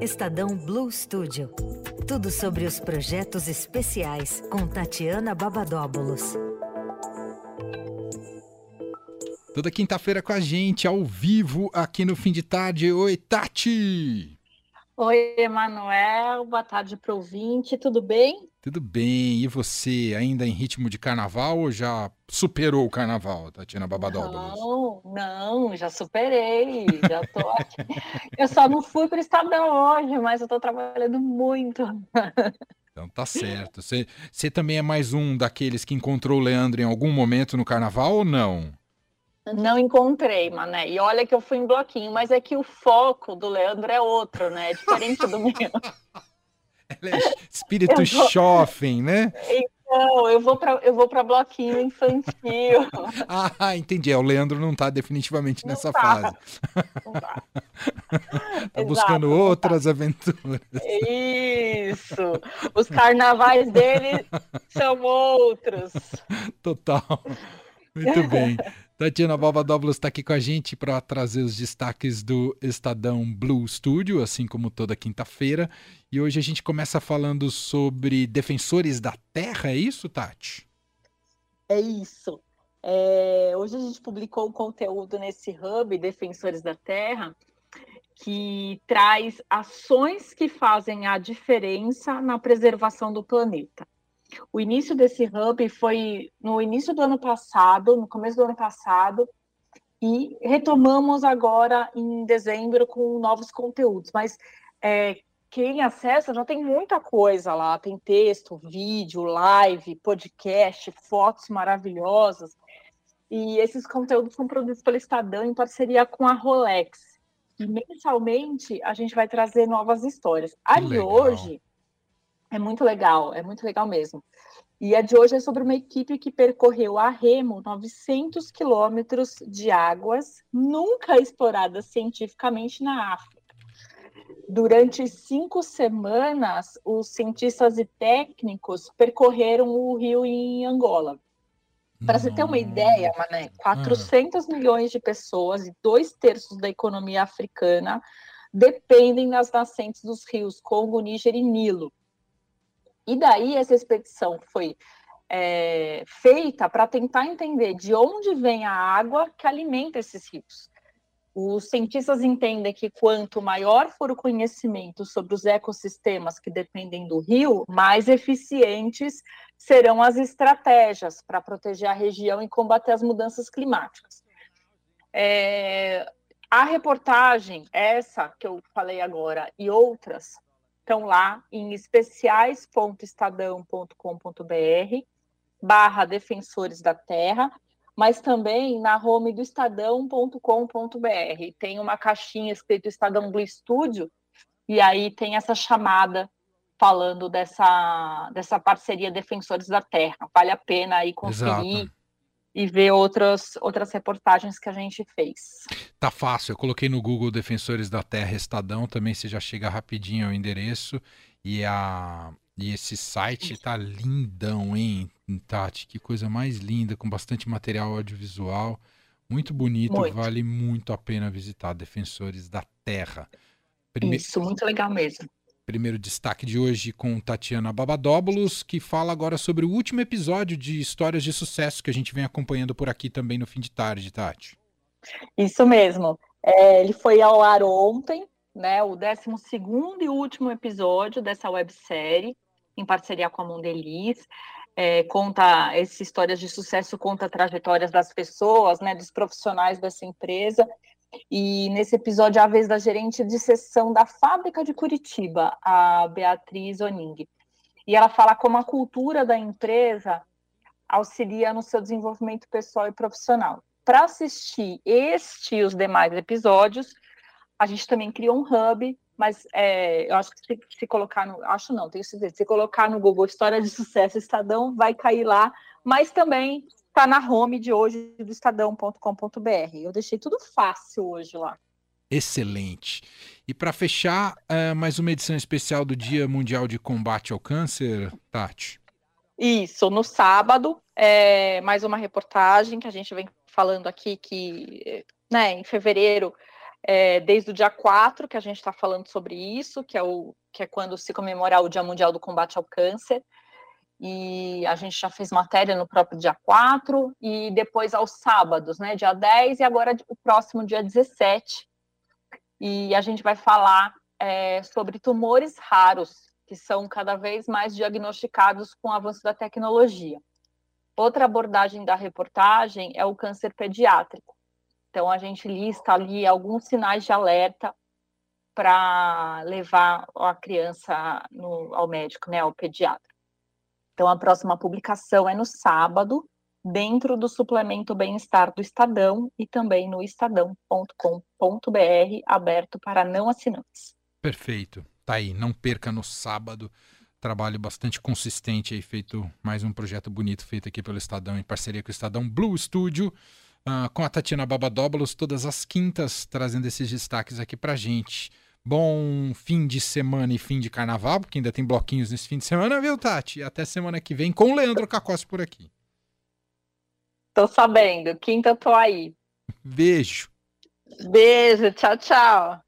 Estadão Blue Studio. Tudo sobre os projetos especiais com Tatiana Babadóbulos. Toda quinta-feira com a gente, ao vivo, aqui no fim de tarde. Oi, Tati! Oi, Emanuel. Boa tarde para o ouvinte. Tudo bem? Tudo bem. E você, ainda em ritmo de carnaval ou já superou o carnaval, Tatiana Babadóbulos? Não, não, já superei. Já tô aqui. eu só não fui para o Estadão hoje, mas eu estou trabalhando muito. Então tá certo. Você, você também é mais um daqueles que encontrou o Leandro em algum momento no carnaval ou não? Não encontrei, Mané. E olha que eu fui em bloquinho, mas é que o foco do Leandro é outro, né? É diferente do meu. Ela é espírito vou... shopping, né? Então, eu vou para eu vou para bloquinho infantil. ah, entendi. É, o Leandro não está definitivamente não nessa tá. fase. Não tá. tá buscando outras tá. aventuras. Isso. Os carnavais dele são outros. Total. Muito bem. Tatiana Babadóbulos está aqui com a gente para trazer os destaques do Estadão Blue Studio, assim como toda quinta-feira. E hoje a gente começa falando sobre defensores da terra, é isso, Tati? É isso. É, hoje a gente publicou um conteúdo nesse hub Defensores da Terra que traz ações que fazem a diferença na preservação do planeta. O início desse hub foi no início do ano passado, no começo do ano passado, e retomamos agora em dezembro com novos conteúdos. Mas é, quem acessa já tem muita coisa lá: tem texto, vídeo, live, podcast, fotos maravilhosas. E esses conteúdos são produzidos pelo Estadão em parceria com a Rolex. E mensalmente a gente vai trazer novas histórias. A de hoje é muito legal, é muito legal mesmo. E a de hoje é sobre uma equipe que percorreu a remo 900 quilômetros de águas nunca exploradas cientificamente na África. Durante cinco semanas, os cientistas e técnicos percorreram o rio em Angola. Para você ter uma ideia, Mané, 400 ah. milhões de pessoas e dois terços da economia africana dependem das nascentes dos rios Congo, Níger e Nilo. E daí essa expedição foi é, feita para tentar entender de onde vem a água que alimenta esses rios. Os cientistas entendem que quanto maior for o conhecimento sobre os ecossistemas que dependem do rio, mais eficientes serão as estratégias para proteger a região e combater as mudanças climáticas. É, a reportagem, essa que eu falei agora, e outras, estão lá em especiais.estadão.com.br barra defensores da terra, mas também na home do estadão.com.br. Tem uma caixinha escrito Estadão Blue Studio, e aí tem essa chamada falando dessa, dessa parceria Defensores da Terra. Vale a pena aí conferir. Exato e ver outras, outras reportagens que a gente fez. Tá fácil, eu coloquei no Google Defensores da Terra Estadão, também você já chega rapidinho ao endereço e, a, e esse site tá lindão, hein, Tati? Que coisa mais linda, com bastante material audiovisual, muito bonito, muito. vale muito a pena visitar Defensores da Terra. Isso, muito legal mesmo primeiro destaque de hoje com Tatiana Babadóbulos, que fala agora sobre o último episódio de Histórias de Sucesso que a gente vem acompanhando por aqui também no fim de tarde, Tati. Isso mesmo. É, ele foi ao ar ontem, né, o 12 e último episódio dessa websérie, em parceria com a Mondeliz. É, conta essas histórias de sucesso, conta trajetórias das pessoas, né, dos profissionais dessa empresa e nesse episódio, a vez da gerente de sessão da fábrica de Curitiba, a Beatriz Oning. E ela fala como a cultura da empresa auxilia no seu desenvolvimento pessoal e profissional. Para assistir este e os demais episódios, a gente também criou um hub, mas é, eu acho que se, se, colocar no. Acho não, tenho certeza. Se colocar no Google História de Sucesso Estadão, vai cair lá. Mas também está na home de hoje do estadão.com.br. Eu deixei tudo fácil hoje lá. Excelente. E para fechar, é, mais uma edição especial do Dia Mundial de Combate ao Câncer, Tati. Isso, no sábado, é, mais uma reportagem que a gente vem falando aqui que, né, em fevereiro é, desde o dia 4, que a gente está falando sobre isso, que é, o, que é quando se comemorar o Dia Mundial do Combate ao Câncer. E a gente já fez matéria no próprio dia 4, e depois aos sábados, né? Dia 10 e agora o próximo dia 17. E a gente vai falar é, sobre tumores raros, que são cada vez mais diagnosticados com o avanço da tecnologia. Outra abordagem da reportagem é o câncer pediátrico. Então, a gente lista ali alguns sinais de alerta para levar a criança no, ao médico, né, ao pediatra. Então, a próxima publicação é no sábado, dentro do suplemento Bem-Estar do Estadão e também no estadão.com.br, aberto para não assinantes. Perfeito. Tá aí, não perca no sábado trabalho bastante consistente aí, feito mais um projeto bonito feito aqui pelo Estadão, em parceria com o Estadão Blue Studio, uh, com a Tatiana Babadóbulos, todas as quintas, trazendo esses destaques aqui pra gente. Bom fim de semana e fim de carnaval, porque ainda tem bloquinhos nesse fim de semana, viu, Tati? Até semana que vem com o Leandro Cacossi por aqui. Tô sabendo, quinta eu tô aí. Beijo. Beijo, tchau, tchau.